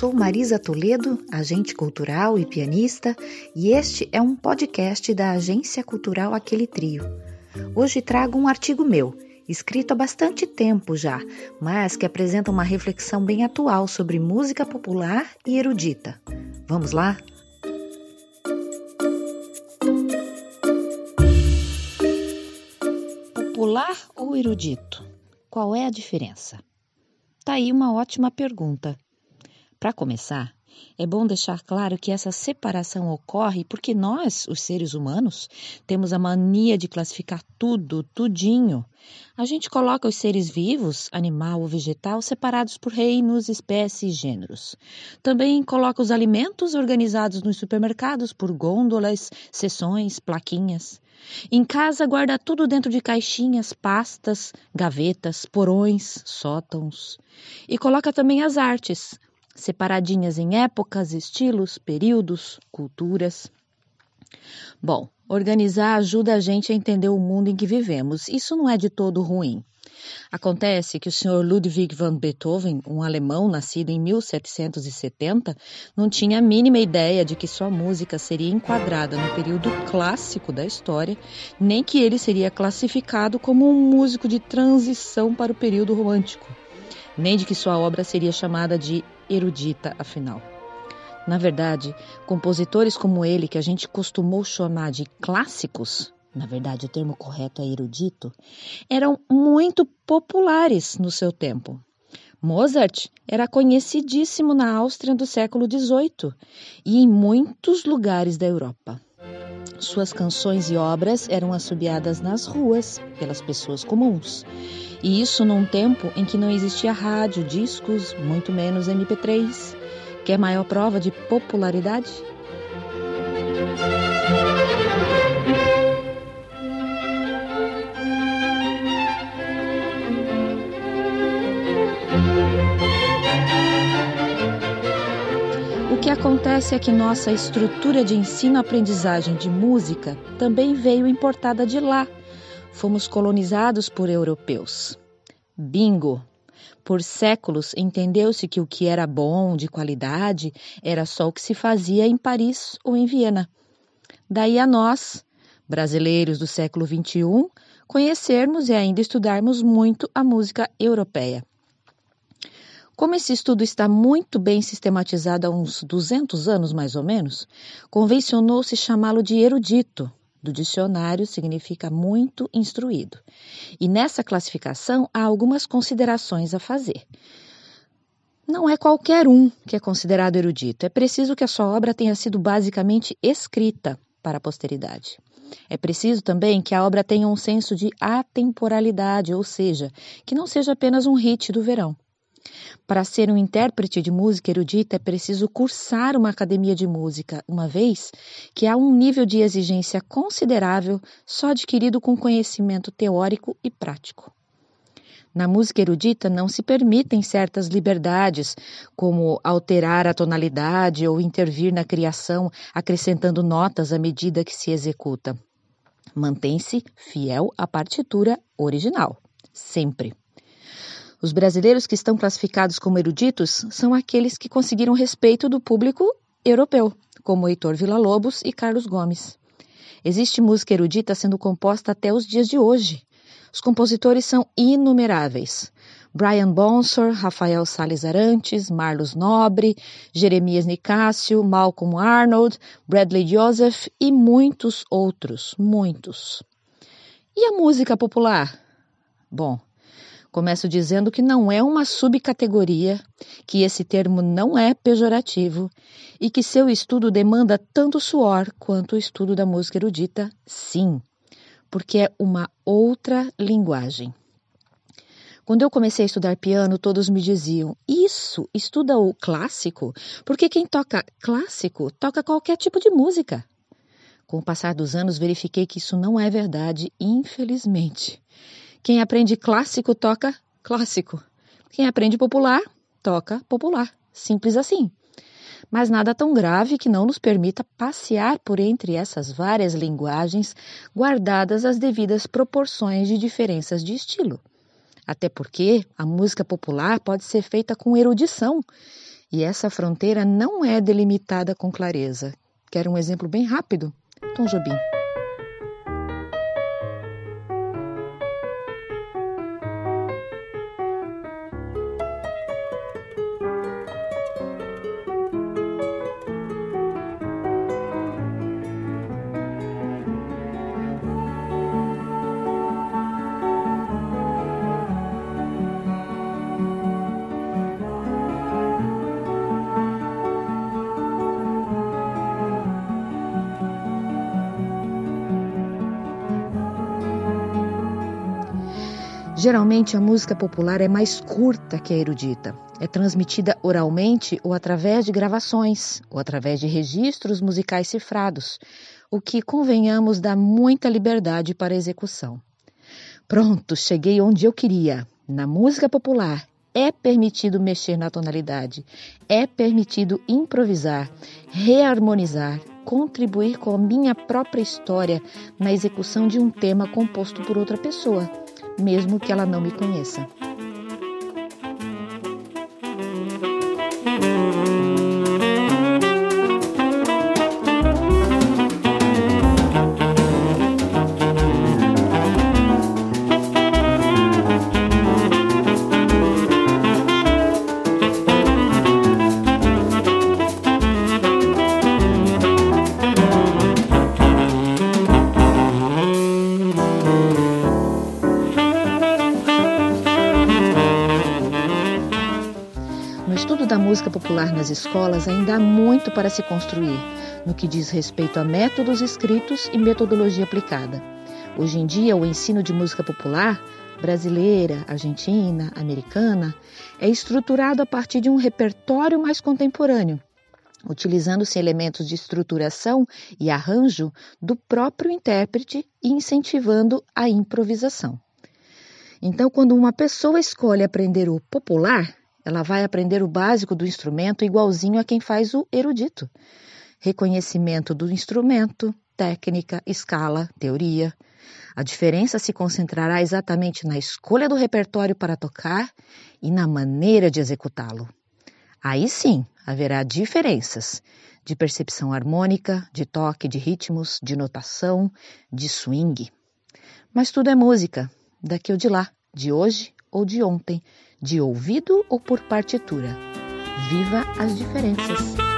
sou Marisa Toledo, agente cultural e pianista, e este é um podcast da Agência Cultural Aquele Trio. Hoje trago um artigo meu, escrito há bastante tempo já, mas que apresenta uma reflexão bem atual sobre música popular e erudita. Vamos lá? Popular ou erudito? Qual é a diferença? Tá aí uma ótima pergunta. Para começar, é bom deixar claro que essa separação ocorre porque nós, os seres humanos, temos a mania de classificar tudo, tudinho. A gente coloca os seres vivos, animal ou vegetal, separados por reinos, espécies e gêneros. Também coloca os alimentos organizados nos supermercados por gôndolas, seções, plaquinhas. Em casa guarda tudo dentro de caixinhas, pastas, gavetas, porões, sótãos. E coloca também as artes, separadinhas em épocas, estilos, períodos, culturas. Bom, organizar ajuda a gente a entender o mundo em que vivemos. Isso não é de todo ruim. Acontece que o Sr. Ludwig van Beethoven, um alemão nascido em 1770, não tinha a mínima ideia de que sua música seria enquadrada no período clássico da história, nem que ele seria classificado como um músico de transição para o período romântico, nem de que sua obra seria chamada de erudita, afinal. Na verdade, compositores como ele, que a gente costumou chamar de clássicos, na verdade o termo correto é erudito, eram muito populares no seu tempo. Mozart era conhecidíssimo na Áustria do século XVIII e em muitos lugares da Europa. Suas canções e obras eram assobiadas nas ruas pelas pessoas comuns. E isso num tempo em que não existia rádio, discos, muito menos MP3. Quer maior prova de popularidade? É que nossa estrutura de ensino-aprendizagem de música também veio importada de lá. Fomos colonizados por europeus. Bingo! Por séculos entendeu-se que o que era bom, de qualidade, era só o que se fazia em Paris ou em Viena. Daí a nós, brasileiros do século XXI, conhecermos e ainda estudarmos muito a música europeia. Como esse estudo está muito bem sistematizado há uns 200 anos, mais ou menos, convencionou-se chamá-lo de erudito. Do dicionário significa muito instruído. E nessa classificação há algumas considerações a fazer. Não é qualquer um que é considerado erudito, é preciso que a sua obra tenha sido basicamente escrita para a posteridade. É preciso também que a obra tenha um senso de atemporalidade, ou seja, que não seja apenas um hit do verão. Para ser um intérprete de música erudita é preciso cursar uma academia de música, uma vez que há um nível de exigência considerável só adquirido com conhecimento teórico e prático. Na música erudita não se permitem certas liberdades, como alterar a tonalidade ou intervir na criação, acrescentando notas à medida que se executa. Mantém-se fiel à partitura original, sempre. Os brasileiros que estão classificados como eruditos são aqueles que conseguiram respeito do público europeu, como Heitor Villa-Lobos e Carlos Gomes. Existe música erudita sendo composta até os dias de hoje. Os compositores são inumeráveis. Brian Bonsor, Rafael Salles Arantes, Marlos Nobre, Jeremias Nicásio, Malcolm Arnold, Bradley Joseph e muitos outros, muitos. E a música popular? Bom, Começo dizendo que não é uma subcategoria, que esse termo não é pejorativo e que seu estudo demanda tanto suor quanto o estudo da música erudita, sim, porque é uma outra linguagem. Quando eu comecei a estudar piano, todos me diziam: Isso, estuda o clássico, porque quem toca clássico toca qualquer tipo de música. Com o passar dos anos, verifiquei que isso não é verdade, infelizmente. Quem aprende clássico toca clássico. Quem aprende popular toca popular. Simples assim. Mas nada tão grave que não nos permita passear por entre essas várias linguagens, guardadas as devidas proporções de diferenças de estilo. Até porque a música popular pode ser feita com erudição E essa fronteira não é delimitada com clareza. Quer um exemplo bem rápido? Tom Jobim. Geralmente a música popular é mais curta que a erudita. É transmitida oralmente ou através de gravações, ou através de registros musicais cifrados, o que, convenhamos, dá muita liberdade para a execução. Pronto, cheguei onde eu queria. Na música popular é permitido mexer na tonalidade, é permitido improvisar, reharmonizar, contribuir com a minha própria história na execução de um tema composto por outra pessoa mesmo que ela não me conheça. Da música popular nas escolas ainda há muito para se construir, no que diz respeito a métodos escritos e metodologia aplicada. Hoje em dia, o ensino de música popular, brasileira, argentina, americana, é estruturado a partir de um repertório mais contemporâneo, utilizando-se elementos de estruturação e arranjo do próprio intérprete e incentivando a improvisação. Então, quando uma pessoa escolhe aprender o popular, ela vai aprender o básico do instrumento igualzinho a quem faz o erudito. Reconhecimento do instrumento, técnica, escala, teoria. A diferença se concentrará exatamente na escolha do repertório para tocar e na maneira de executá-lo. Aí sim haverá diferenças de percepção harmônica, de toque, de ritmos, de notação, de swing. Mas tudo é música, daqui ou de lá, de hoje ou de ontem, de ouvido ou por partitura. Viva as diferenças!